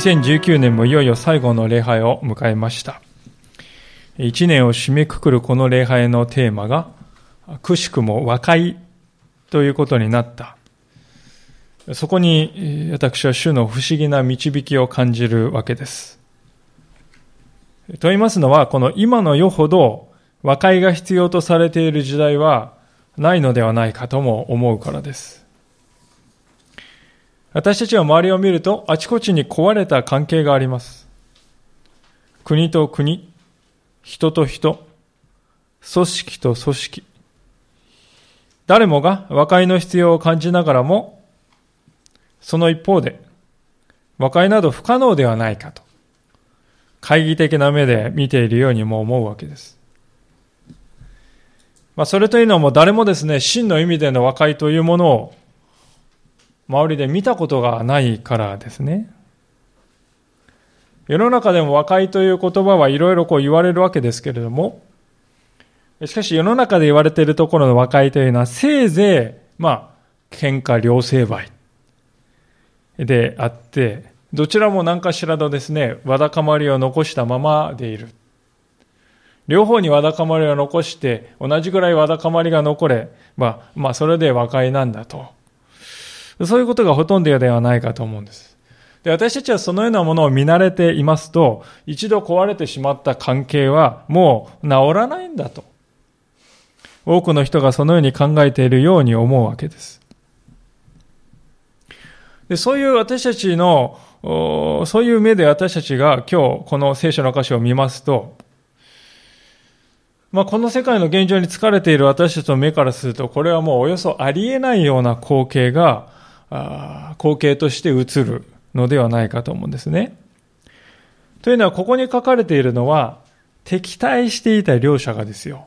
2019年もいよいよ最後の礼拝を迎えました。一年を締めくくるこの礼拝のテーマがくしくも和解ということになった。そこに私は主の不思議な導きを感じるわけです。と言いますのはこの今の世ほど和解が必要とされている時代はないのではないかとも思うからです。私たちは周りを見るとあちこちに壊れた関係があります。国と国、人と人、組織と組織。誰もが和解の必要を感じながらも、その一方で、和解など不可能ではないかと、懐疑的な目で見ているようにも思うわけです。まあ、それというのも誰もですね、真の意味での和解というものを周りで見たことがないからですね。世の中でも和解という言葉はいろいろこう言われるわけですけれども、しかし世の中で言われているところの和解というのはせいぜい、まあ、喧嘩両成敗であって、どちらも何かしらのですね、わだかまりを残したままでいる。両方にわだかまりを残して、同じぐらいわだかまりが残れば、まあ、それで和解なんだと。そういうことがほとんどではないかと思うんです。で私たちはそのようなものを見慣れていますと、一度壊れてしまった関係はもう治らないんだと。多くの人がそのように考えているように思うわけです。でそういう私たちの、そういう目で私たちが今日この聖書の箇所を見ますと、まあ、この世界の現状に疲れている私たちの目からすると、これはもうおよそありえないような光景が光景として映るのではないかと思うんですね。というのは、ここに書かれているのは、敵対していた両者がですよ、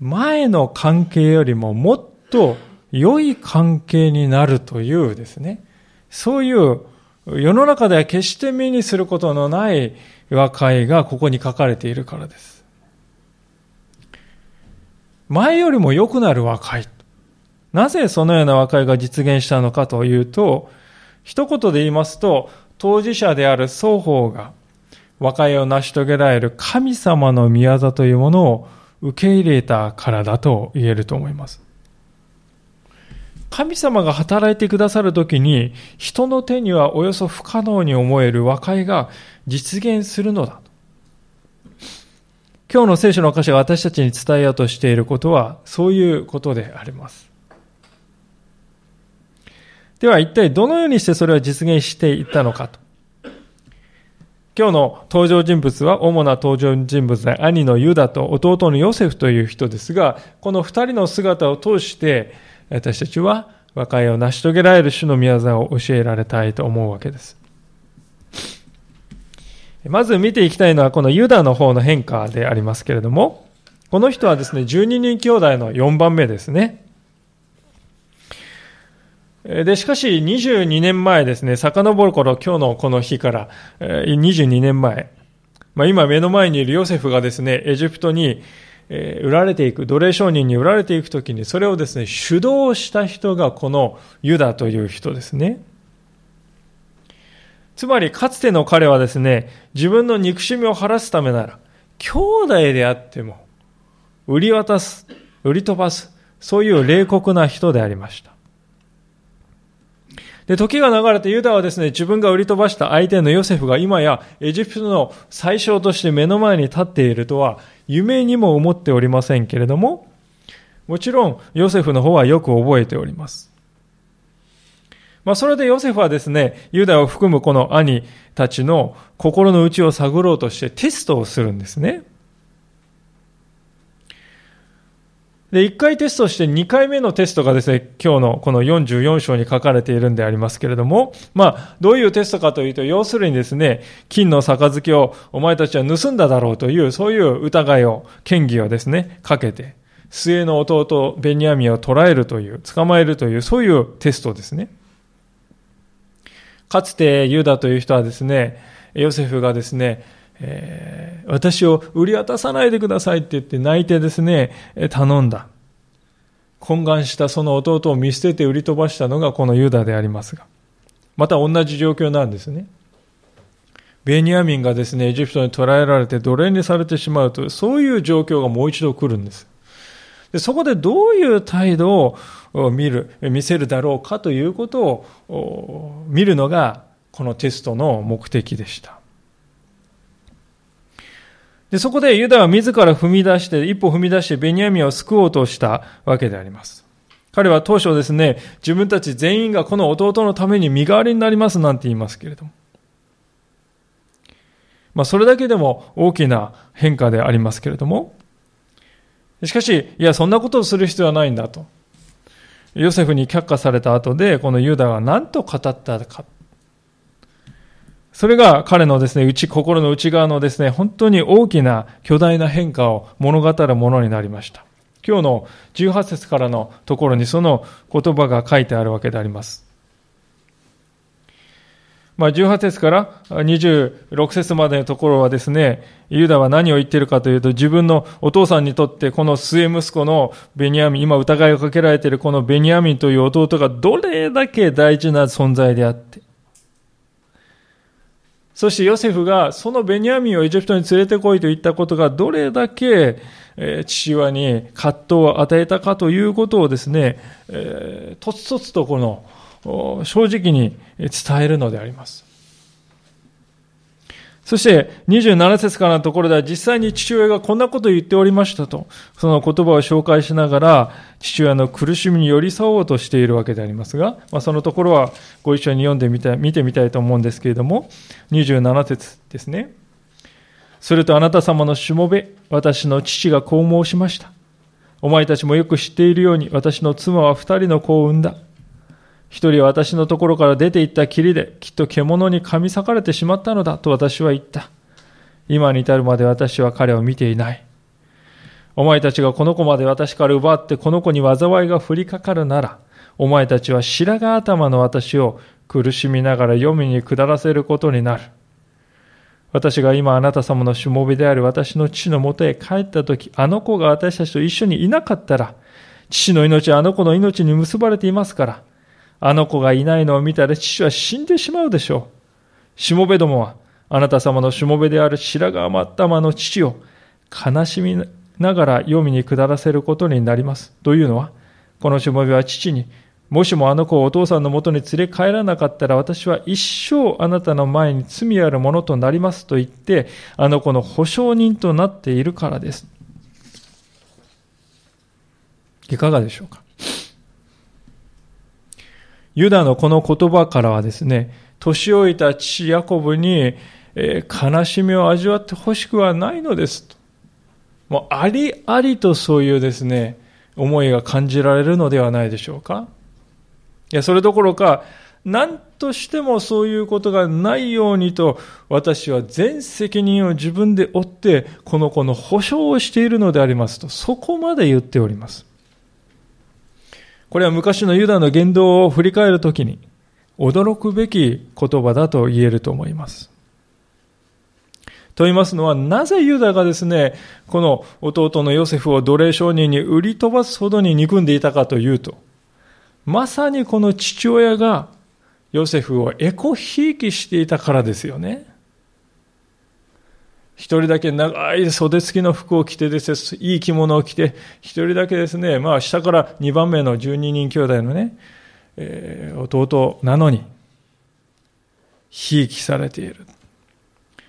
前の関係よりももっと良い関係になるというですね、そういう世の中では決して目にすることのない和解がここに書かれているからです。前よりも良くなる和解。なぜそのような和解が実現したのかというと、一言で言いますと、当事者である双方が和解を成し遂げられる神様の宮座というものを受け入れたからだと言えると思います。神様が働いてくださるときに、人の手にはおよそ不可能に思える和解が実現するのだ。今日の聖書の箇所が私たちに伝えようとしていることは、そういうことであります。では一体どのようにしてそれを実現していったのかと。今日の登場人物は主な登場人物で兄のユダと弟のヨセフという人ですが、この二人の姿を通して私たちは和解を成し遂げられる主の宮沢を教えられたいと思うわけです。まず見ていきたいのはこのユダの方の変化でありますけれども、この人はですね、12人兄弟の4番目ですね。で、しかし22年前ですね、遡る頃、今日のこの日から22年前、まあ、今目の前にいるヨセフがですね、エジプトに売られていく、奴隷商人に売られていくときに、それをですね、主導した人がこのユダという人ですね。つまり、かつての彼はですね、自分の憎しみを晴らすためなら、兄弟であっても、売り渡す、売り飛ばす、そういう冷酷な人でありました。で、時が流れてユダはですね、自分が売り飛ばした相手のヨセフが今やエジプトの最小として目の前に立っているとは、夢にも思っておりませんけれども、もちろんヨセフの方はよく覚えております。まあ、それでヨセフはですね、ユダを含むこの兄たちの心の内を探ろうとしてテストをするんですね。で、1回テストして2回目のテストがですね、今日のこの44章に書かれているんでありますけれども、まあ、どういうテストかというと、要するにですね、金の杯をお前たちは盗んだだろうという、そういう疑いを、嫌疑をですね、かけて、末の弟ベニヤミンを捕らえるという、捕まえるという、そういうテストですね。かつてユダという人はですね、ヨセフがですね、えー、私を売り渡さないでくださいって言って泣いてですね、頼んだ。懇願したその弟を見捨てて売り飛ばしたのがこのユダでありますが。また同じ状況なんですね。ベニヤミンがですね、エジプトに捕らえられて奴隷にされてしまうと、そういう状況がもう一度来るんです。でそこでどういう態度を見る、見せるだろうかということを見るのが、このテストの目的でした。で、そこでユダは自ら踏み出して、一歩踏み出してベニヤミンを救おうとしたわけであります。彼は当初ですね、自分たち全員がこの弟のために身代わりになりますなんて言いますけれども。まあ、それだけでも大きな変化でありますけれども、しかし、いや、そんなことをする必要はないんだと。ヨセフに却下された後で、このユダが何と語ったか。それが彼のですね、内、心の内側のですね、本当に大きな巨大な変化を物語るものになりました。今日の18節からのところにその言葉が書いてあるわけであります。まあ、18節から26節までのところはですね、ユダは何を言っているかというと、自分のお父さんにとってこの末息子のベニヤミン、今疑いをかけられているこのベニヤミンという弟がどれだけ大事な存在であって、そしてヨセフがそのベニヤミンをエジプトに連れてこいと言ったことがどれだけ父親に葛藤を与えたかということをですね、えーとつとつとこの正直に伝えるのであります。そして27節からのところでは実際に父親がこんなことを言っておりましたと、その言葉を紹介しながら父親の苦しみに寄り添おうとしているわけでありますが、まあ、そのところはご一緒に読んでみた見てみたいと思うんですけれども、27節ですね。するとあなた様のしもべ、私の父がこう申しました。お前たちもよく知っているように私の妻は二人の子を産んだ。一人私のところから出て行ったきりで、きっと獣に噛み裂かれてしまったのだと私は言った。今に至るまで私は彼を見ていない。お前たちがこの子まで私から奪ってこの子に災いが降りかかるなら、お前たちは白髪頭の私を苦しみながら読みに下らせることになる。私が今あなた様のしもべである私の父のもとへ帰った時、あの子が私たちと一緒にいなかったら、父の命はあの子の命に結ばれていますから、あの子がいないのを見たら父は死んでしまうでしょう。しもべどもは、あなた様のしもべである白髪頭の父を悲しみながら読みに下らせることになります。というのは、このしもべは父に、もしもあの子をお父さんのもとに連れ帰らなかったら私は一生あなたの前に罪あるものとなりますと言って、あの子の保証人となっているからです。いかがでしょうか？ユダのこの言葉からはですね、年老いた父ヤコブに、えー、悲しみを味わってほしくはないのですと。もうありありとそういうですね、思いが感じられるのではないでしょうか。いや、それどころか、何としてもそういうことがないようにと、私は全責任を自分で負って、この子の保証をしているのでありますと、そこまで言っております。これは昔のユダの言動を振り返るときに、驚くべき言葉だと言えると思います。と言いますのは、なぜユダがですね、この弟のヨセフを奴隷商人に売り飛ばすほどに憎んでいたかというと、まさにこの父親がヨセフをエコひいきしていたからですよね。一人だけ長い袖付きの服を着てですね、いい着物を着て、一人だけですね、まあ下から二番目の十二人兄弟のね、えー、弟なのに、ひいきされている。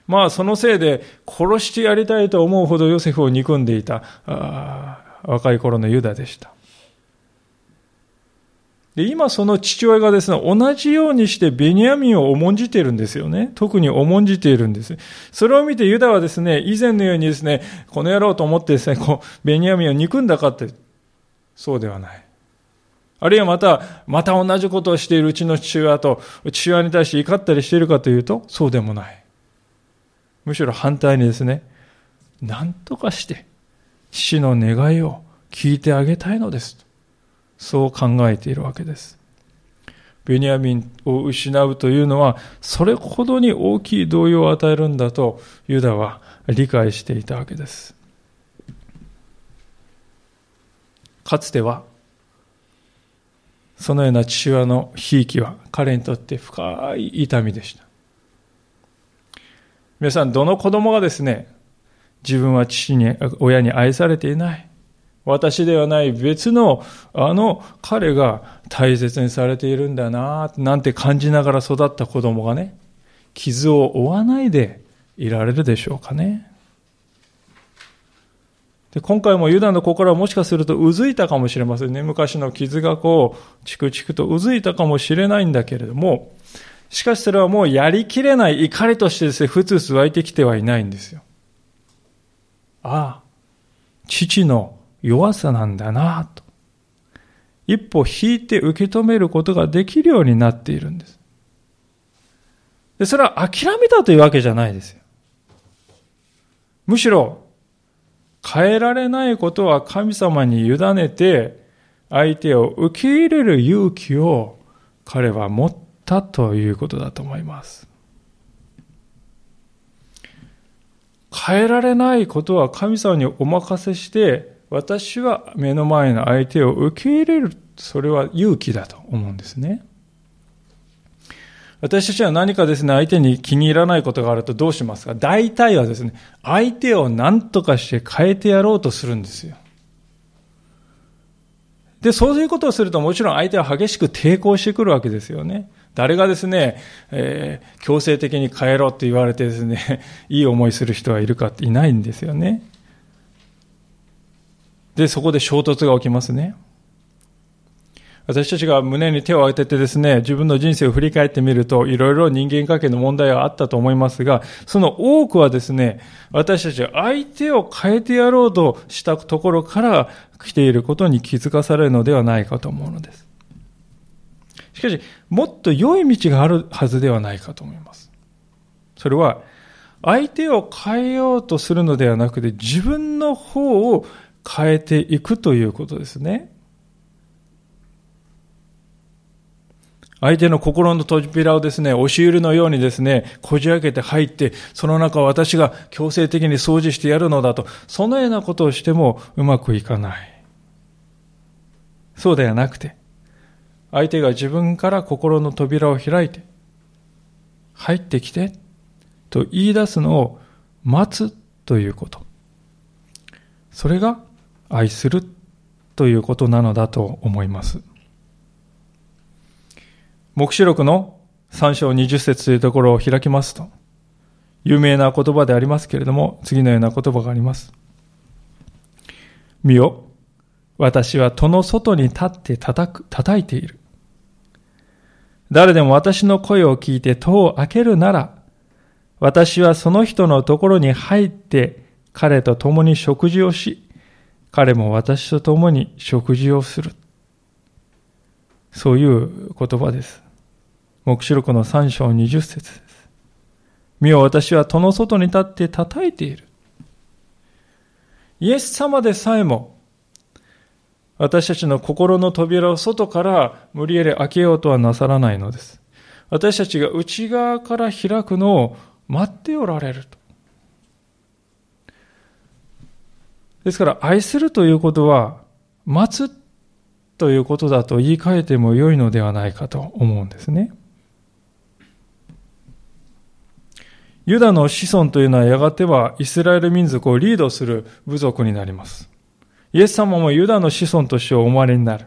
まあそのせいで殺してやりたいと思うほどヨセフを憎んでいた若い頃のユダでした。で、今その父親がですね、同じようにしてベニヤミンを重んじているんですよね。特に重んじているんです。それを見てユダはですね、以前のようにですね、この野郎と思ってですね、こう、ベニヤミンを憎んだかって、そうではない。あるいはまた、また同じことをしているうちの父親と、父親に対して怒ったりしているかというと、そうでもない。むしろ反対にですね、何とかして、父の願いを聞いてあげたいのです。そう考えているわけです。ベニヤミンを失うというのは、それほどに大きい動揺を与えるんだと、ユダは理解していたわけです。かつては、そのような父親のひいきは彼にとって深い痛みでした。皆さん、どの子供がですね、自分は父に、親に愛されていない。私ではない別のあの彼が大切にされているんだななんて感じながら育った子供がね、傷を負わないでいられるでしょうかね。で今回もユダの心はもしかするとうずいたかもしれませんね。昔の傷がこう、チクチクとうずいたかもしれないんだけれども、しかしそれはもうやりきれない怒りとしてですね、ふつふつ湧いてきてはいないんですよ。ああ、父の弱さなんだなと。一歩引いて受け止めることができるようになっているんです。で、それは諦めたというわけじゃないですよ。むしろ、変えられないことは神様に委ねて、相手を受け入れる勇気を彼は持ったということだと思います。変えられないことは神様にお任せして、私は目の前の相手を受け入れる。それは勇気だと思うんですね。私たちは何かですね、相手に気に入らないことがあるとどうしますか？大体はですね、相手を何とかして変えてやろうとするんですよ。で、そういうことをするともちろん相手は激しく抵抗してくるわけですよね。誰がですね、えー、強制的に変えろって言われてですね、いい思いする人はいるかっていないんですよね。で、そこで衝突が起きますね。私たちが胸に手を当ててですね、自分の人生を振り返ってみると、いろいろ人間関係の問題はあったと思いますが、その多くはですね、私たちは相手を変えてやろうとしたところから来ていることに気づかされるのではないかと思うのです。しかし、もっと良い道があるはずではないかと思います。それは、相手を変えようとするのではなくて、自分の方を変えていくということですね。相手の心の扉をですね、押し入れのようにですね、こじ開けて入って、その中を私が強制的に掃除してやるのだと、そのようなことをしてもうまくいかない。そうではなくて、相手が自分から心の扉を開いて、入ってきて、と言い出すのを待つということ。それが愛するということなのだと思います。目視録の3章20節というところを開きますと、有名な言葉でありますけれども、次のような言葉があります。見よ、私は戸の外に立って叩く、叩いている。誰でも私の声を聞いて戸を開けるなら、私はその人のところに入って彼と共に食事をし、彼も私と共に食事をする。そういう言葉です。目視録の3章20節です。見よ私は戸の外に立って叩いている。イエス様でさえも、私たちの心の扉を外から無理やり開けようとはなさらないのです。私たちが内側から開くのを待っておられると。ですから、愛するということは、待つということだと言い換えても良いのではないかと思うんですね。ユダの子孫というのはやがてはイスラエル民族をリードする部族になります。イエス様もユダの子孫としてお生まれになる。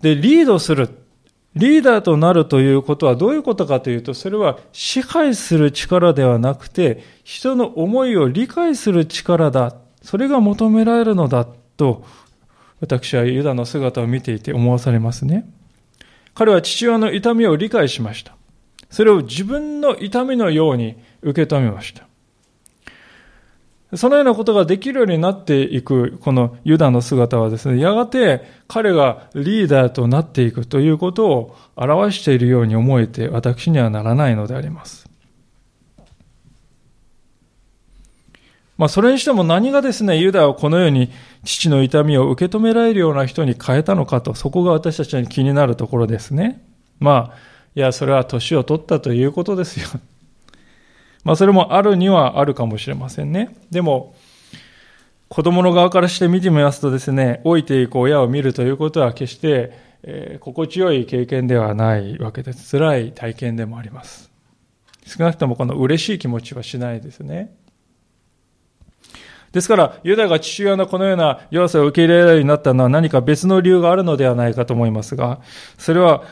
で、リードする。リーダーとなるということはどういうことかというと、それは支配する力ではなくて、人の思いを理解する力だ。それが求められるのだと、私はユダの姿を見ていて思わされますね。彼は父親の痛みを理解しました。それを自分の痛みのように受け止めました。そのようなことができるようになっていく、このユダの姿はですね、やがて彼がリーダーとなっていくということを表しているように思えて私にはならないのであります。まあ、それにしても何がですね、ユダをこのように父の痛みを受け止められるような人に変えたのかと、そこが私たちに気になるところですね。まあ、いや、それは年を取ったということですよ。まあ、それもあるにはあるかもしれませんね。でも、子供の側からして見てみますとですね、老いていく親を見るということは決してえー、心地よい経験ではないわけです。辛い体験でもあります。少なくともこの嬉しい気持ちはしないですね。ですから、ユダが父親のこのような弱さを受け入れられるようになったのは何か別の理由があるのではないかと思いますが、それは、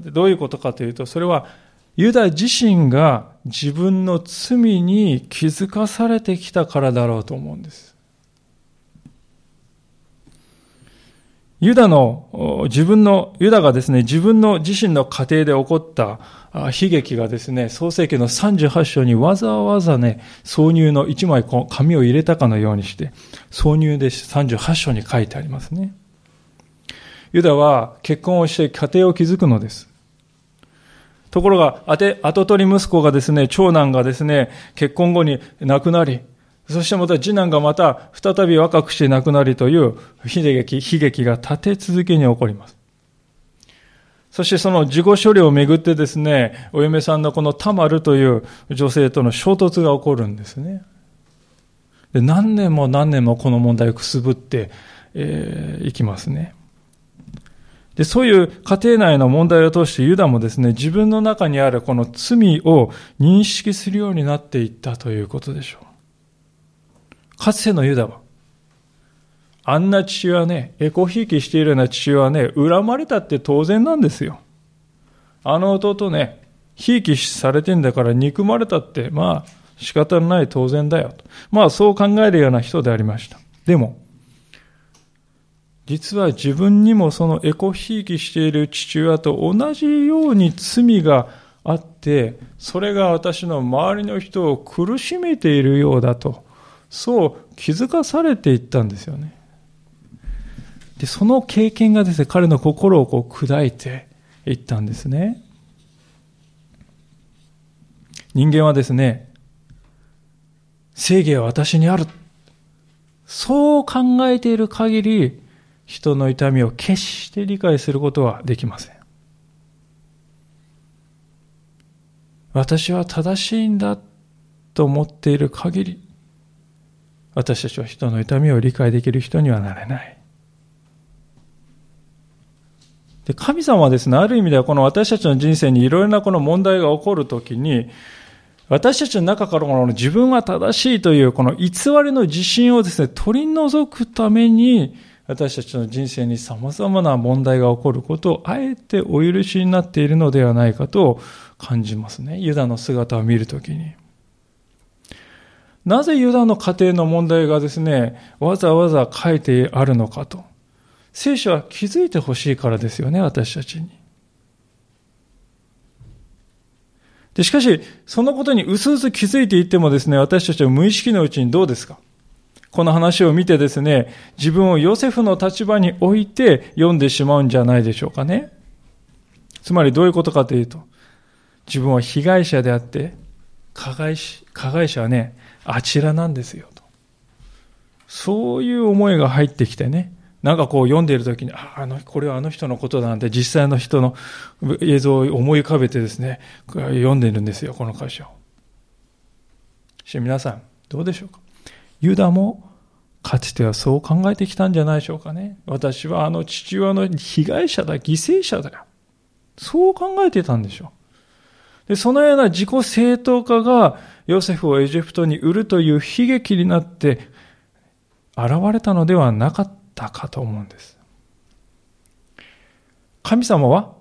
どういうことかというと、それは、ユダ自身が自分の罪に気づかされてきたからだろうと思うんです。ユダの、自分の、ユダがですね、自分の自身の家庭で起こった悲劇がですね、創世記の38章にわざわざね、挿入の1枚紙を入れたかのようにして、挿入で38章に書いてありますね。ユダは結婚をして家庭を築くのです。ところが、あて後取り息子がですね、長男がですね、結婚後に亡くなり、そしてまた次男がまた再び若くして亡くなりという悲劇、悲劇が立て続けに起こります。そしてその事後処理をめぐってですね、お嫁さんのこのタマルという女性との衝突が起こるんですね。で何年も何年もこの問題をくすぶってい、えー、きますね。で、そういう家庭内の問題を通してユダもですね、自分の中にあるこの罪を認識するようになっていったということでしょう。かつてのユダは、あんな父親ね、エコひいきしているような父親はね、恨まれたって当然なんですよ。あの弟ね、ひいきされてんだから憎まれたって、まあ仕方のない当然だよと。まあそう考えるような人でありました。でも、実は自分にもそのエコひいきしている父親と同じように罪があって、それが私の周りの人を苦しめているようだとそう気づかされていったんですよね。で、その経験がですね、彼の心をこう砕いていったんですね。人間はですね、正義は私にある。そう考えている限り、人の痛みを決して理解することはできません。私は正しいんだと思っている限り、私たちは人の痛みを理解できる人にはなれない。で神様はですね、ある意味ではこの私たちの人生にいろいろなこの問題が起こるときに、私たちの中からこの自分は正しいというこの偽りの自信をですね、取り除くために、私たちの人生に様々な問題が起こることをあえてお許しになっているのではないかと感じますね。ユダの姿を見るときに。なぜユダの家庭の問題がですね、わざわざ書いてあるのかと。聖書は気づいてほしいからですよね、私たちに。で、しかし、そのことにうすうす気づいていってもですね、私たちは無意識のうちにどうですか？この話を見てですね、自分をヨセフの立場に置いて読んでしまうんじゃないでしょうかね。つまりどういうことかというと、自分は被害者であって、加害加害者はね、あちらなんですよと。そういう思いが入ってきてね、なんかこう読んでいるときに、あ、あの、これはあの人のことだなんで、実際の人の映像を思い浮かべてですね、読んでいるんですよ、この箇所。し皆さん、どうでしょうか？ユダも、かつてはそう考えてきたんじゃないでしょうかね。私はあの父親の被害者だ、犠牲者だよ。そう考えてたんでしょう。で、そのような自己正当化が、ヨセフをエジプトに売るという悲劇になって現れたのではなかったかと思うんです。神様は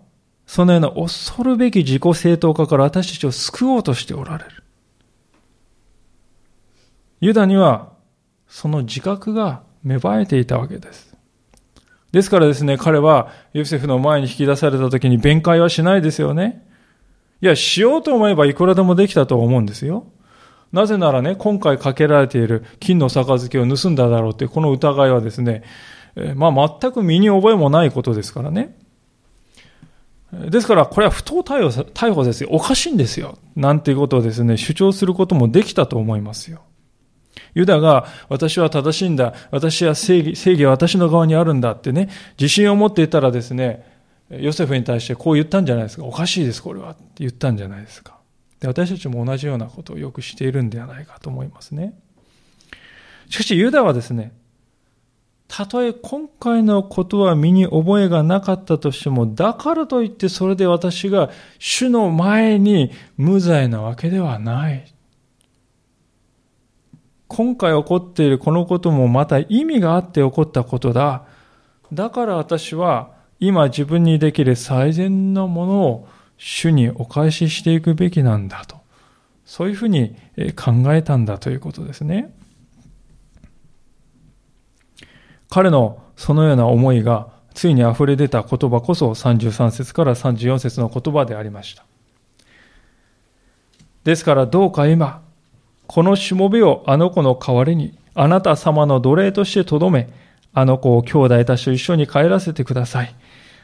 そのような恐るべき自己正当化から私たちを救おうとしておられる。ユダにはその自覚が芽生えていたわけです。ですからですね、彼はヨセフの前に引き出された時に弁解はしないですよね。いや、しようと思えばいくらでもできたと思うんですよ。なぜならね、今回かけられている金の杯を盗んだだろうというこの疑いはですね、まあ全く身に覚えもないことですからね。ですから、これは不当逮捕逮捕ですよ。おかしいんですよ。なんていうことをですね、主張することもできたと思いますよ。ユダが、私は正しいんだ。私は正義、正義は私の側にあるんだってね、自信を持っていたらですね、ヨセフに対してこう言ったんじゃないですか。おかしいです、これは。って言ったんじゃないですか。で私たちも同じようなことをよくしているんではないかと思いますね。しかしユダはですね、たとえ今回のことは身に覚えがなかったとしても、だからといってそれで私が主の前に無罪なわけではない。今回起こっているこのこともまた意味があって起こったことだ。だから私は今自分にできる最善のものを主にお返ししていくべきなんだと。そういうふうに考えたんだということですね。彼のそのような思いがついに溢れ出た言葉こそ33節から34節の言葉でありました。ですからどうか今、このしもべをあの子の代わりにあなた様の奴隷としてとどめ、あの子を兄弟たちと一緒に帰らせてください。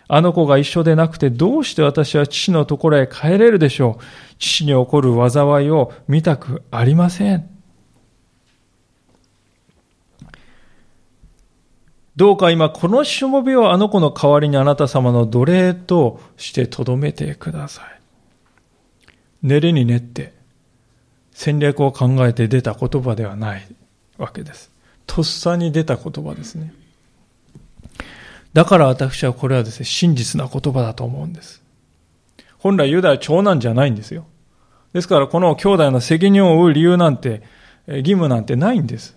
あの子が一緒でなくてどうして私は父のところへ帰れるでしょう。父に起こる災いを見たくありません。どうか今このしもべをあの子の代わりにあなた様の奴隷として留めてください。練れに練って戦略を考えて出た言葉ではないわけです。とっさに出た言葉ですね。だから私はこれはですね、真実な言葉だと思うんです。本来ユダは長男じゃないんですよ。ですからこの兄弟の責任を負う理由なんて、義務なんてないんです。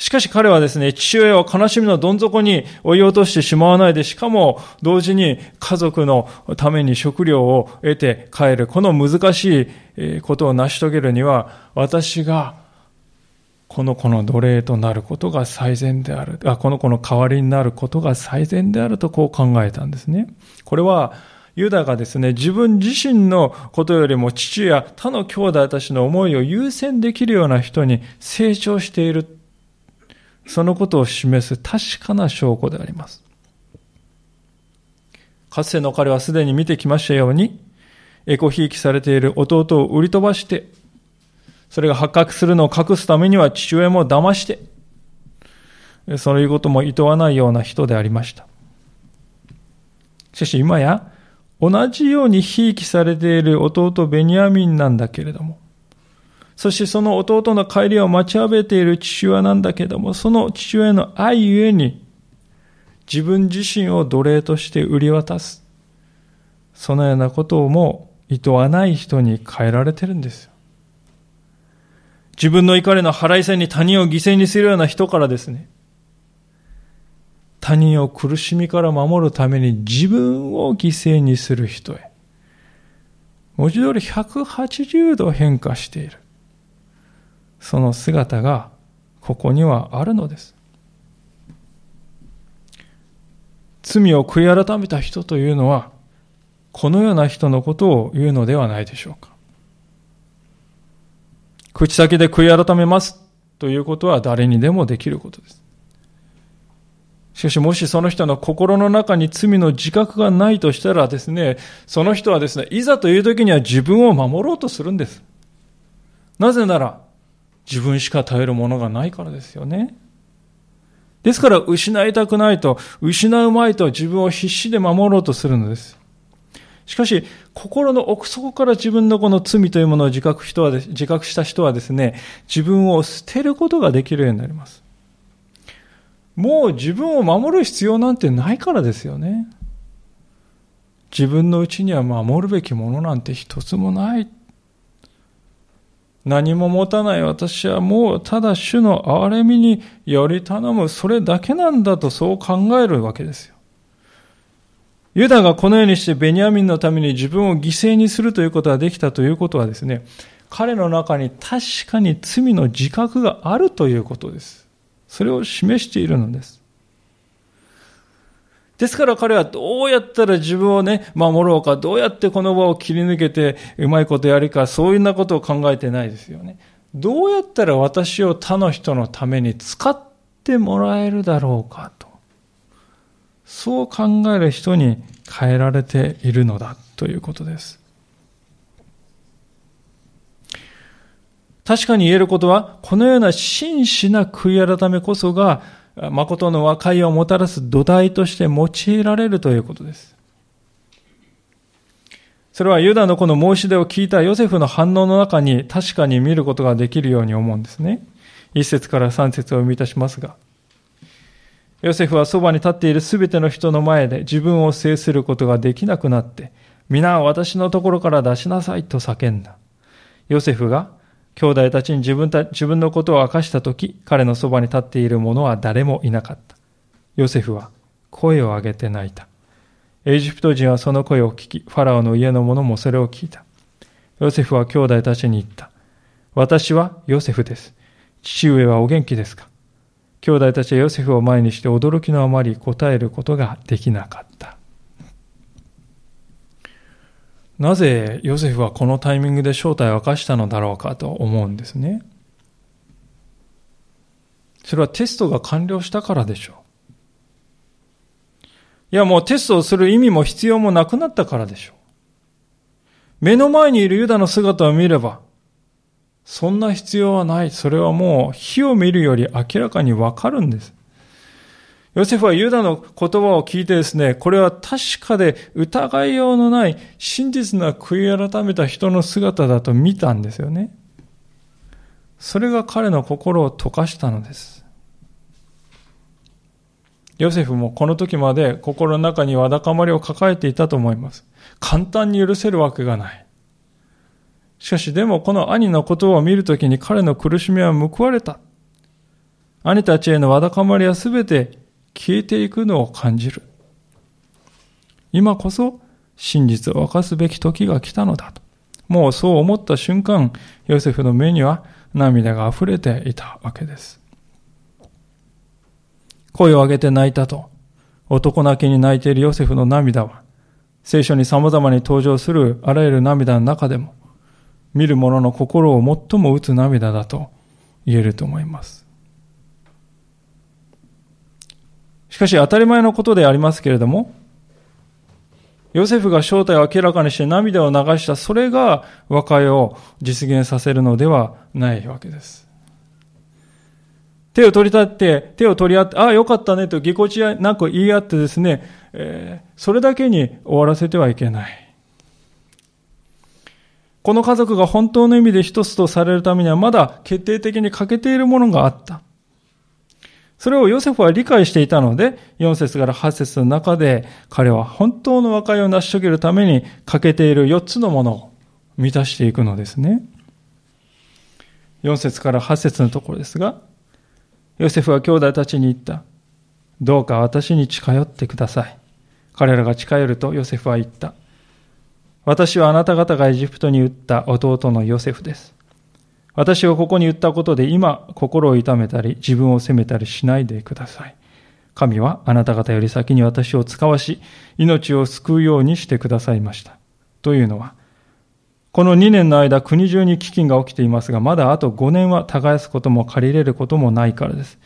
しかし彼はですね、父親を悲しみのどん底に追い落としてしまわないで、しかも同時に家族のために食料を得て帰る。この難しいことを成し遂げるには、私がこの子の奴隷となることが最善である。あこの子の代わりになることが最善であるとこう考えたんですね。これは、ユダがですね、自分自身のことよりも父や他の兄弟たちの思いを優先できるような人に成長しているそのことを示す確かな証拠であります。かつての彼はすでに見てきましたように、エコひいきされている弟を売り飛ばして、それが発覚するのを隠すためには父親も騙して、そういうことも厭わないような人でありました。しかし今や、同じようにひいきされている弟ベニヤミンなんだけれども、そしてその弟の帰りを待ちわびている父親なんだけども、その父親の愛ゆえに、自分自身を奴隷として売り渡す。そのようなことをも厭わない人に変えられてるんですよ。自分の怒りの払い線に他人を犠牲にするような人からですね、他人を苦しみから守るために自分を犠牲にする人へ。文字通り180度変化している。その姿がここにはあるのです。罪を悔い改めた人というのは、このような人のことを言うのではないでしょうか。口先で悔い改めますということは誰にでもできることです。しかしもしその人の心の中に罪の自覚がないとしたらですね、その人はですね、いざという時には自分を守ろうとするんです。なぜなら、自分しか頼るものがないからですよね。ですから失いたくないと、失うまいと自分を必死で守ろうとするのです。しかし、心の奥底から自分のこの罪というものを自覚人は自覚した人はですね、自分を捨てることができるようになります。もう自分を守る必要なんてないからですよね。自分のうちには守るべきものなんて一つもない。何も持たない私はもうただ主の憐れみにより頼む、それだけなんだとそう考えるわけですよ。ユダがこのようにしてベニヤミンのために自分を犠牲にするということができたということはですね、彼の中に確かに罪の自覚があるということです。それを示しているのです。ですから彼はどうやったら自分をね、守ろうか、どうやってこの場を切り抜けてうまいことやるか、そういうようなことを考えてないですよね。どうやったら私を他の人のために使ってもらえるだろうかと。そう考える人に変えられているのだということです。確かに言えることは、このような真摯な悔い改めこそが、誠の和解をもたらす土台として用いられるということです。それはユダのこの申し出を聞いたヨセフの反応の中に確かに見ることができるように思うんですね。一節から三節を生み出しますが、ヨセフはそばに立っているすべての人の前で自分を制することができなくなって、皆私のところから出しなさいと叫んだ。ヨセフが兄弟たちに自分た自分のことを明かしたとき、彼のそばに立っている者は誰もいなかった。ヨセフは声を上げて泣いた。エジプト人はその声を聞き、ファラオの家の者もそれを聞いた。ヨセフは兄弟たちに言った。私はヨセフです。父上はお元気ですか？兄弟たちはヨセフを前にして驚きのあまり答えることができなかった。なぜヨセフはこのタイミングで正体を明かしたのだろうかと思うんですね。それはテストが完了したからでしょう。いやもうテストをする意味も必要もなくなったからでしょう。目の前にいるユダの姿を見れば、そんな必要はない。それはもう火を見るより明らかにわかるんです。ヨセフはユダの言葉を聞いてですね、これは確かで疑いようのない真実な悔い改めた人の姿だと見たんですよね。それが彼の心を溶かしたのです。ヨセフもこの時まで心の中にわだかまりを抱えていたと思います。簡単に許せるわけがない。しかしでもこの兄のことを見るときに彼の苦しみは報われた。兄たちへのわだかまりはすべて消えていくのを感じる。今こそ真実を明かすべき時が来たのだと。もうそう思った瞬間、ヨセフの目には涙が溢れていたわけです。声を上げて泣いたと、男泣きに泣いているヨセフの涙は、聖書に様々に登場するあらゆる涙の中でも、見る者の心を最も打つ涙だと言えると思います。しかし当たり前のことでありますけれども、ヨセフが正体を明らかにして涙を流した、それが和解を実現させるのではないわけです。手を取り立って、手を取り合って、ああ、よかったねとぎこちなく言い合ってですね、えー、それだけに終わらせてはいけない。この家族が本当の意味で一つとされるためにはまだ決定的に欠けているものがあった。それをヨセフは理解していたので、4節から8節の中で彼は本当の和解を成し遂げるために欠けている4つのものを満たしていくのですね。4節から8節のところですが、ヨセフは兄弟たちに言った。どうか私に近寄ってください。彼らが近寄るとヨセフは言った。私はあなた方がエジプトに撃った弟のヨセフです。私をここに言ったことで今心を痛めたり自分を責めたりしないでください。神はあなた方より先に私を使わし、命を救うようにしてくださいました。というのは、この2年の間国中に飢饉が起きていますが、まだあと5年は耕すことも借りれることもないからです。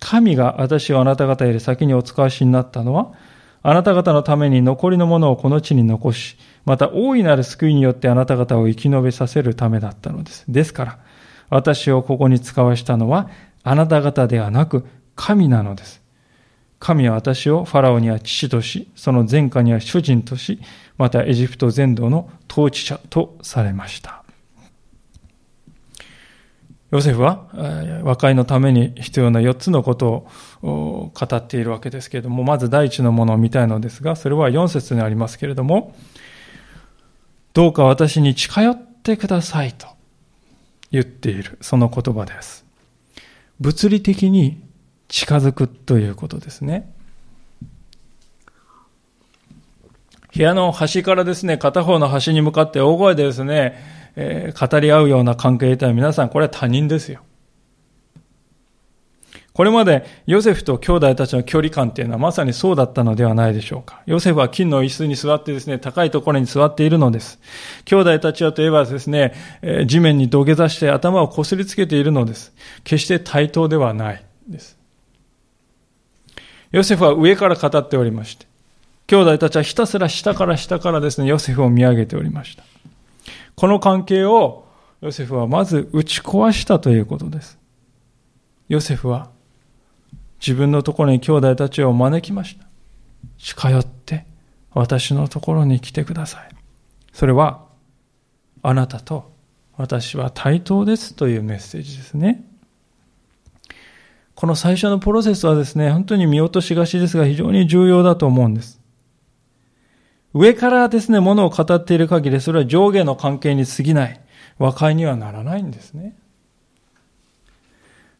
神が私をあなた方より先にお使わしになったのは、あなた方のために残りのものをこの地に残し、また大いなる救いによってあなた方を生き延びさせるためだったのです。ですから、私をここに使わしたのはあなた方ではなく神なのです。神は私をファラオには父とし、その前科には主人とし、またエジプト全土の統治者とされました。ヨセフは和解のために必要な4つのことを語っているわけですけれども、まず第一のものを見たいのですが、それは4節にありますけれども、どうか私に近寄ってくださいと言っている、その言葉です。物理的に近づくということですね。部屋の端からですね、片方の端に向かって大声でですね、えー、語り合うような関係とは皆さんこれは他人ですよ。これまでヨセフと兄弟たちの距離感っていうのはまさにそうだったのではないでしょうか。ヨセフは金の椅子に座ってですね、高いところに座っているのです。兄弟たちはといえばですねえ、地面に土下座して頭をこすりつけているのです。決して対等ではないです。ヨセフは上から語っておりまして、兄弟たちはひたすら下から下からですね、ヨセフを見上げておりました。この関係をヨセフはまず打ち壊したということです。ヨセフは自分のところに兄弟たちを招きました。近寄って私のところに来てください。それは、あなたと私は対等ですというメッセージですね。この最初のプロセスはですね、本当に見落としがちですが非常に重要だと思うんです。上からですね、ものを語っている限り、それは上下の関係に過ぎない。和解にはならないんですね。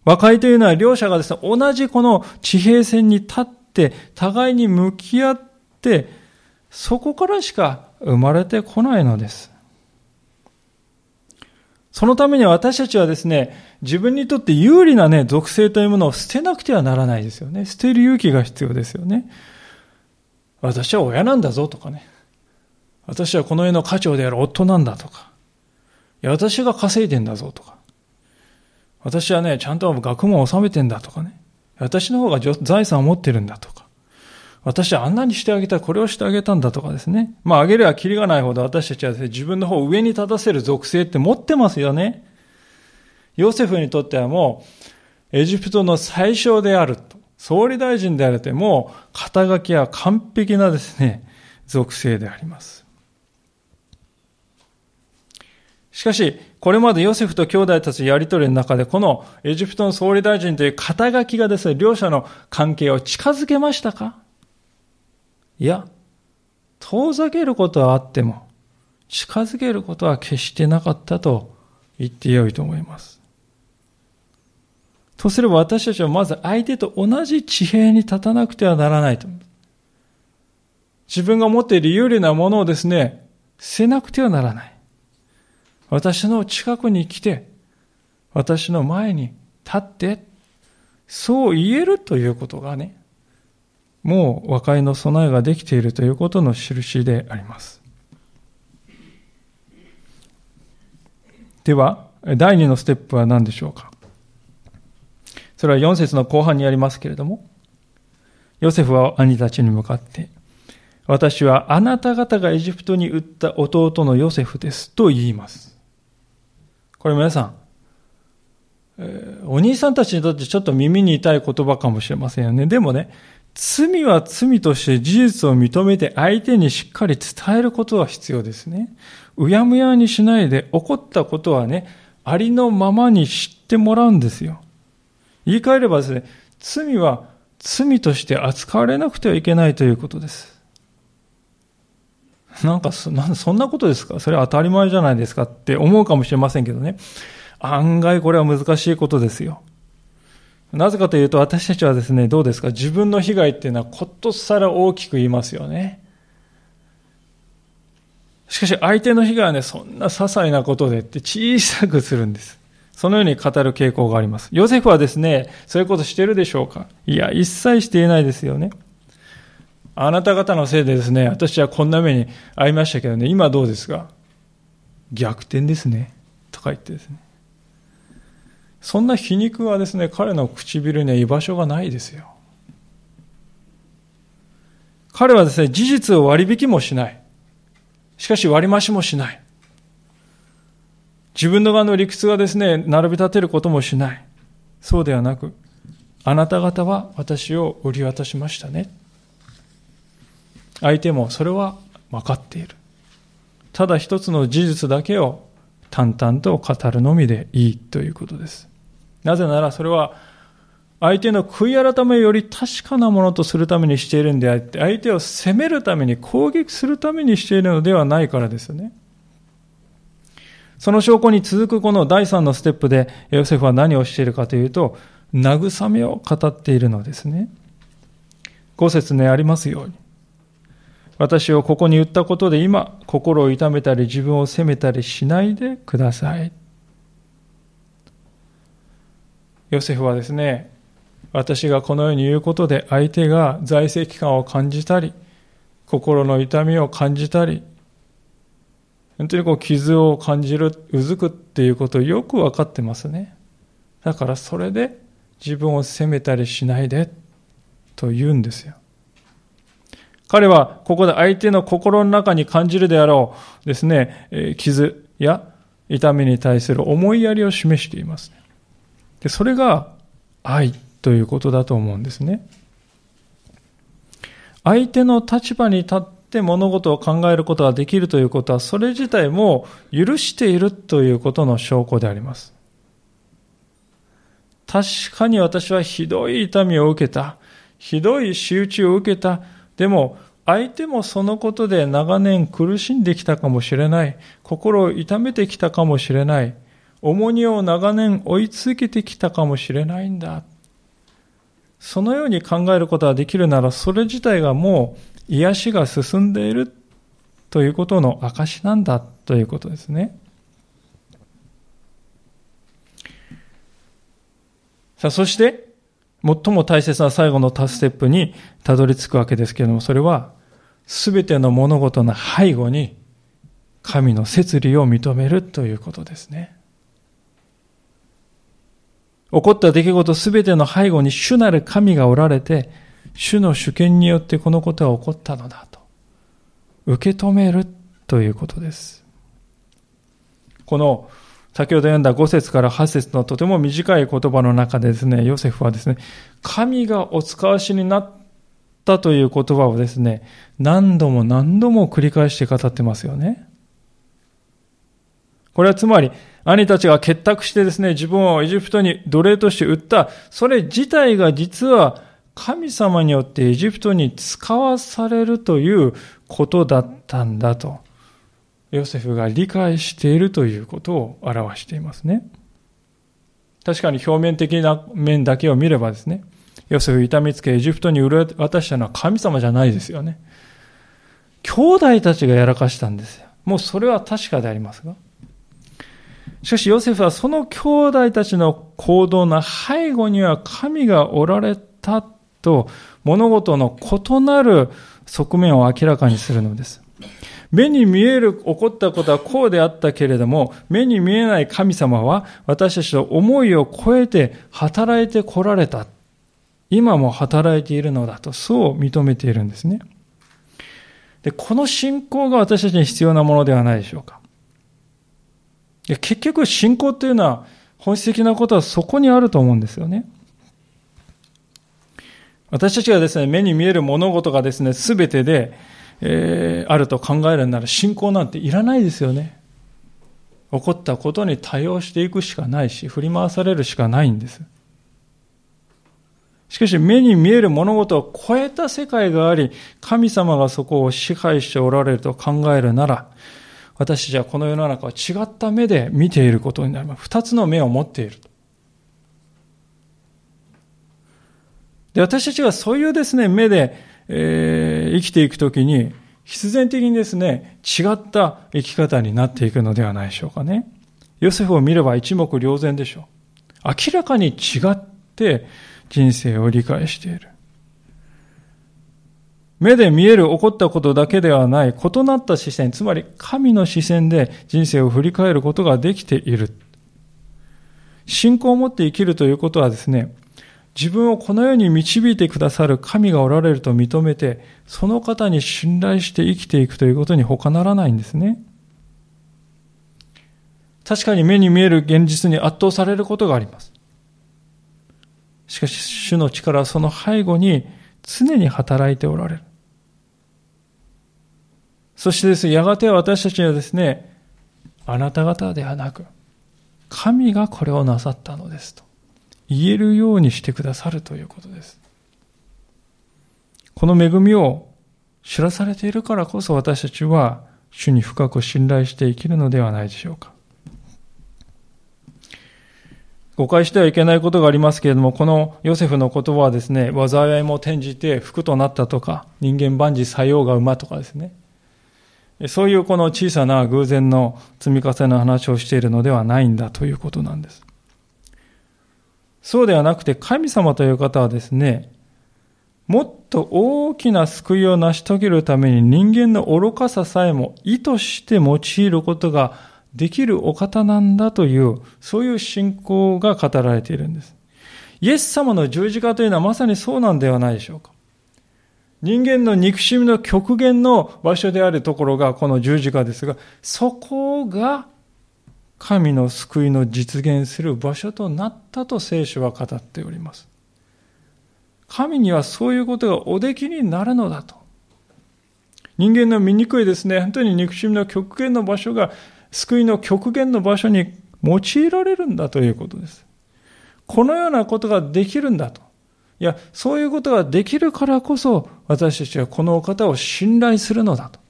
和解というのは両者がですね、同じこの地平線に立って、互いに向き合って、そこからしか生まれてこないのです。そのために私たちはですね、自分にとって有利なね、属性というものを捨てなくてはならないですよね。捨てる勇気が必要ですよね。私は親なんだぞとかね。私はこの家の家長である夫なんだとか。いや、私が稼いでんだぞとか。私はね、ちゃんと学問を収めてんだとかね。私の方が財産を持ってるんだとか。私はあんなにしてあげた、これをしてあげたんだとかですね。まあ、あげればキリがないほど私たちはですね、自分の方を上に立たせる属性って持ってますよね。ヨセフにとってはもう、エジプトの最小であると。総理大臣であるとも、肩書きは完璧なですね、属性であります。しかし、これまでヨセフと兄弟たちやりとりの中で、このエジプトの総理大臣という肩書きがですね、両者の関係を近づけましたか？いや、遠ざけることはあっても、近づけることは決してなかったと言ってよいと思います。とすれば私たちはまず相手と同じ地平に立たなくてはならないと。自分が持っている有利なものをですね、捨てなくてはならない。私の近くに来て、私の前に立って、そう言えるということがね、もう和解の備えができているということの印であります。では、第二のステップは何でしょうか？それは4節の後半にありますけれども、ヨセフは兄たちに向かって、私はあなた方がエジプトに売った弟のヨセフですと言います。これ皆さん、え、お兄さんたちにとってちょっと耳に痛い言葉かもしれませんよね。でもね、罪は罪として事実を認めて相手にしっかり伝えることは必要ですね。うやむやにしないで起こったことはね、ありのままに知ってもらうんですよ。言い換えればですね、罪は罪として扱われなくてはいけないということです。なんかそ、そんなことですか？それは当たり前じゃないですかって思うかもしれませんけどね。案外これは難しいことですよ。なぜかというと私たちはですね、どうですか？自分の被害っていうのはことさら大きく言いますよね。しかし相手の被害はね、そんな些細なことでって小さくするんです。そのように語る傾向があります。ヨセフはですね、そういうことしてるでしょうか？いや、一切していないですよね。あなた方のせいでですね、私はこんな目に遭いましたけどね、今どうですか？逆転ですね。とか言ってですね。そんな皮肉はですね、彼の唇には居場所がないですよ。彼はですね、事実を割引もしない。しかし割増もしない。自分の側の理屈がですね、並び立てることもしない。そうではなく、あなた方は私を売り渡しましたね。相手もそれは分かっている。ただ一つの事実だけを淡々と語るのみでいいということです。なぜならそれは相手の悔い改めより確かなものとするためにしているんであって、相手を責めるために攻撃するためにしているのではないからですよね。その証拠に続くこの第三のステップでヨセフは何をしているかというと、慰めを語っているのですね。五節にありますように。私をここに言ったことで今、心を痛めたり自分を責めたりしないでください。ヨセフはですね、私がこのように言うことで相手が財政機関を感じたり、心の痛みを感じたり、本当にこう傷を感じる、うずくっていうことをよく分かってますね。だからそれで自分を責めたりしないでと言うんですよ。彼はここで相手の心の中に感じるであろうですね、傷や痛みに対する思いやりを示しています。でそれが愛ということだと思うんですね。相手の立場に立っって物事を考えることができるということは、それ自体も許しているということの証拠であります。確かに私はひどい痛みを受けた。ひどい仕打ちを受けた。でも、相手もそのことで長年苦しんできたかもしれない。心を痛めてきたかもしれない。重荷を長年追い続けてきたかもしれないんだ。そのように考えることができるなら、それ自体がもう癒しが進んでいるということの証なんだということですね。さあ、そして、最も大切な最後のタステップにたどり着くわけですけれども、それは、すべての物事の背後に、神の摂理を認めるということですね。起こった出来事すべての背後に主なる神がおられて、主の主権によってこのことが起こったのだと。受け止めるということです。この先ほど読んだ5節から8節のとても短い言葉の中でですね、ヨセフはですね、神がお使わしになったという言葉をですね、何度も何度も繰り返して語ってますよね。これはつまり、兄たちが結託してですね、自分をエジプトに奴隷として売った、それ自体が実は神様によってエジプトに使わされるということだったんだと。ヨセフが理解しているということを表していますね。確かに表面的な面だけを見ればですね、ヨセフ痛みつけエジプトに売り渡したのは神様じゃないですよね。兄弟たちがやらかしたんですよ。もうそれは確かでありますが。しかしヨセフはその兄弟たちの行動の背後には神がおられたと物事の異なる側面を明らかにするのです。目に見える起こったことはこうであったけれども、目に見えない神様は私たちの思いを超えて働いてこられた。今も働いているのだと、そう認めているんですね。で、この信仰が私たちに必要なものではないでしょうか。結局信仰というのは本質的なことはそこにあると思うんですよね。私たちがですね、目に見える物事がですね、すべてで、えー、あると考えるなら信仰なんていらないですよね。起こったことに対応していくしかないし、振り回されるしかないんです。しかし目に見える物事を超えた世界があり、神様がそこを支配しておられると考えるなら、私たちはこの世の中を違った目で見ていることになります。二つの目を持っている。で、私たちがそういうですね、目で、えー、生きていくときに、必然的にですね、違った生き方になっていくのではないでしょうかね。ヨセフを見れば一目瞭然でしょう。明らかに違って人生を理解している。目で見える起こったことだけではない異なった視線、つまり神の視線で人生を振り返ることができている。信仰を持って生きるということはですね、自分をこの世に導いてくださる神がおられると認めて、その方に信頼して生きていくということに他ならないんですね。確かに目に見える現実に圧倒されることがあります。しかし、主の力はその背後に常に働いておられる。そしてですね、やがて私たちはですね、あなた方ではなく、神がこれをなさったのですと。言えるようにしてくださるということです。この恵みを知らされているからこそ私たちは主に深く信頼して生きるのではないでしょうか。誤解してはいけないことがありますけれども、このヨセフの言葉はですね、災いも転じて服となったとか、人間万事作用が馬とかですね、そういうこの小さな偶然の積み重ねの話をしているのではないんだということなんです。そうではなくて神様という方はですね、もっと大きな救いを成し遂げるために人間の愚かささえも意図して用いることができるお方なんだという、そういう信仰が語られているんです。イエス様の十字架というのはまさにそうなんではないでしょうか。人間の憎しみの極限の場所であるところがこの十字架ですが、そこが神の救いの実現する場所となったと聖書は語っております。神にはそういうことがおできになるのだと。人間の醜いですね、本当に憎しみの極限の場所が救いの極限の場所に用いられるんだということです。このようなことができるんだと。いや、そういうことができるからこそ、私たちはこのお方を信頼するのだと。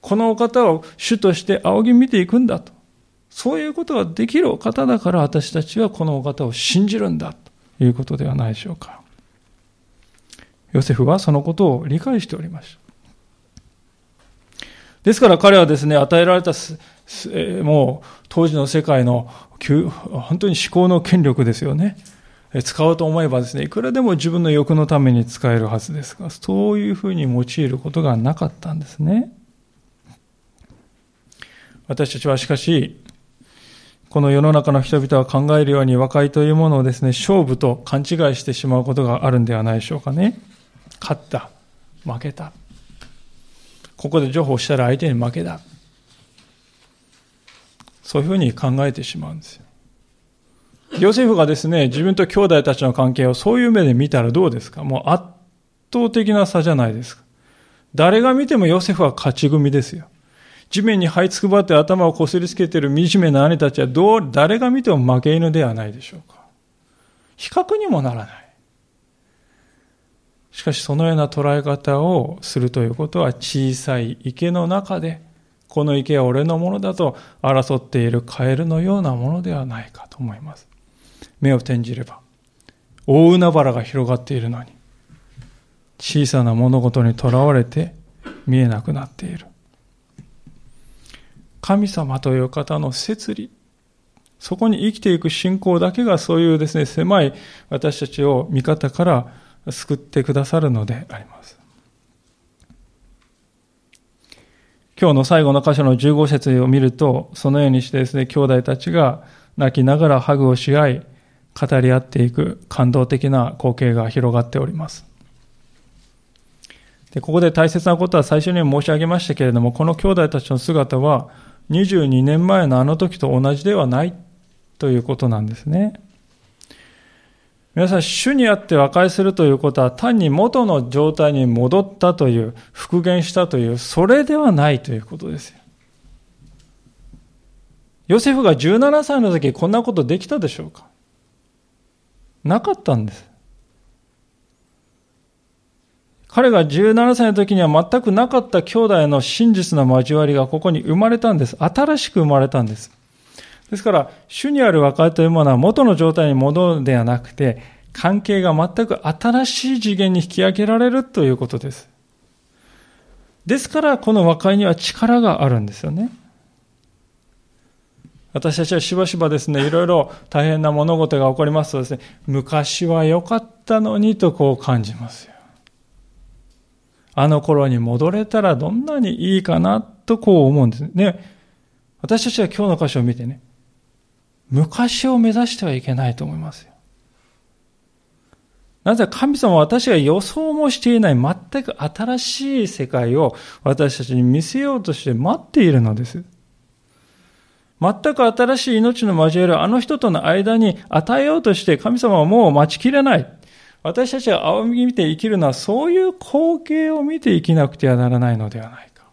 このお方を主として仰ぎ見ていくんだと。そういうことができるお方だから私たちはこのお方を信じるんだということではないでしょうか。ヨセフはそのことを理解しておりました。ですから彼はですね、与えられた、もう当時の世界の本当に思考の権力ですよね。使おうと思えばですね、いくらでも自分の欲のために使えるはずですが、そういうふうに用いることがなかったんですね。私たちはしかし、この世の中の人々は考えるように和解というものをですね、勝負と勘違いしてしまうことがあるんではないでしょうかね。勝った。負けた。ここで情報したら相手に負けだ。そういうふうに考えてしまうんですよ。ヨセフがですね、自分と兄弟たちの関係をそういう目で見たらどうですか？もう圧倒的な差じゃないですか。誰が見てもヨセフは勝ち組ですよ。地面に這いつくばって頭をこすりつけている惨めな兄たちはどう、誰が見ても負け犬ではないでしょうか。比較にもならない。しかしそのような捉え方をするということは小さい池の中でこの池は俺のものだと争っているカエルのようなものではないかと思います。目を転じれば、大海原が広がっているのに、小さな物事にとらわれて見えなくなっている。神様という方の摂理、そこに生きていく信仰だけがそういうですね、狭い私たちを味方から救ってくださるのであります。今日の最後の箇所の15節を見ると、そのようにしてですね、兄弟たちが泣きながらハグをし合い、語り合っていく感動的な光景が広がっております。でここで大切なことは最初に申し上げましたけれども、この兄弟たちの姿は22年前のあの時と同じではないということなんですね。皆さん、主にあって和解するということは単に元の状態に戻ったという、復元したという、それではないということですよ。ヨセフが17歳の時こんなことできたでしょうか？なかったんです。彼が17歳の時には全くなかった兄弟の真実の交わりがここに生まれたんです。新しく生まれたんです。ですから、主にある和解というものは元の状態に戻るではなくて、関係が全く新しい次元に引き上げられるということです。ですから、この和解には力があるんですよね。私たちはしばしばですね、いろいろ大変な物事が起こりますとですね、昔は良かったのにとこう感じますよ。あの頃に戻れたらどんなにいいかなとこう思うんですね。私たちは今日の箇所を見てね、昔を目指してはいけないと思いますよ。なぜ神様は私が予想もしていない全く新しい世界を私たちに見せようとして待っているのです。全く新しい命の交わりをあの人との間に与えようとして神様はもう待ちきれない。私たちが仰ぎ見て生きるのはそういう光景を見て生きなくてはならないのではないか。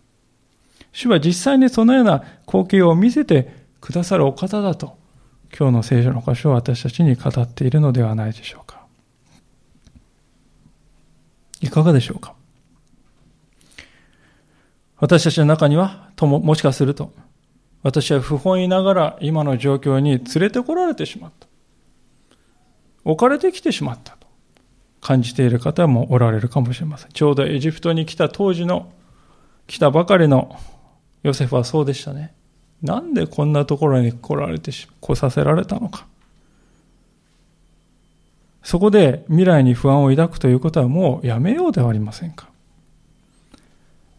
主は実際にそのような光景を見せてくださるお方だと、今日の聖書の箇所を私たちに語っているのではないでしょうか。いかがでしょうか？私たちの中には、とも、もしかすると、私は不本意ながら今の状況に連れてこられてしまった。置かれてきてしまった感じている方もおられるかもしれません。ちょうどエジプトに来た当時の、来たばかりのヨセフはそうでしたね。なんでこんなところに来られてし、来させられたのか。そこで未来に不安を抱くということはもうやめようではありませんか。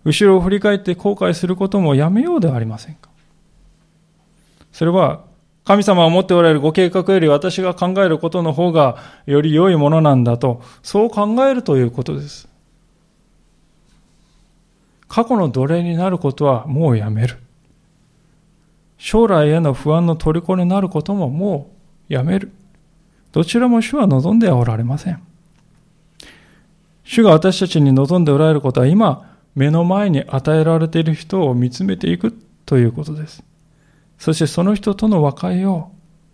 後ろを振り返って後悔することもやめようではありませんか。それは神様が持っておられるご計画より私が考えることの方がより良いものなんだと、そう考えるということです。過去の奴隷になることはもうやめる。将来への不安の虜になることももうやめる。どちらも主は望んではおられません。主が私たちに望んでおられることは今、目の前に与えられている人を見つめていくということです。そしてその人との和解を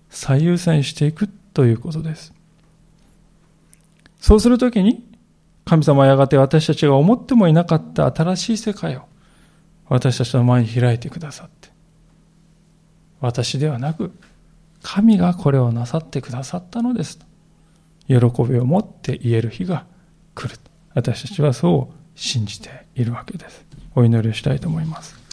最優先していくということです。そうするときに、神様はやがて私たちが思ってもいなかった新しい世界を私たちの前に開いてくださって、私ではなく、神がこれをなさってくださったのです。喜びを持って言える日が来る。私たちはそう信じているわけです。お祈りをしたいと思います。